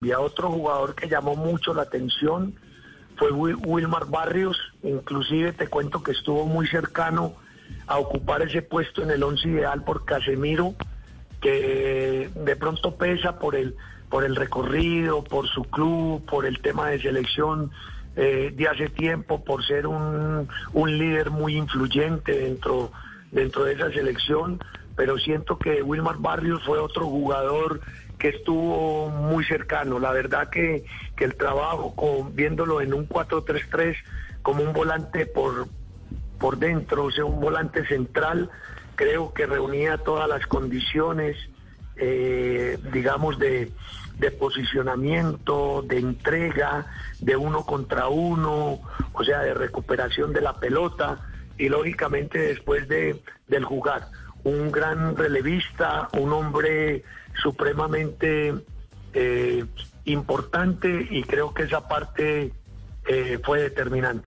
Y a otro jugador que llamó mucho la atención fue Wilmar Barrios, inclusive te cuento que estuvo muy cercano a ocupar ese puesto en el once ideal por Casemiro, que de pronto pesa por el, por el recorrido, por su club, por el tema de selección eh, de hace tiempo, por ser un, un líder muy influyente dentro, dentro de esa selección, pero siento que Wilmar Barrios fue otro jugador que estuvo muy cercano. La verdad que, que el trabajo, con, viéndolo en un 4-3-3 como un volante por, por dentro, o sea, un volante central, creo que reunía todas las condiciones, eh, digamos, de, de posicionamiento, de entrega, de uno contra uno, o sea, de recuperación de la pelota y lógicamente después de, del jugar un gran relevista, un hombre supremamente eh, importante y creo que esa parte eh, fue determinante.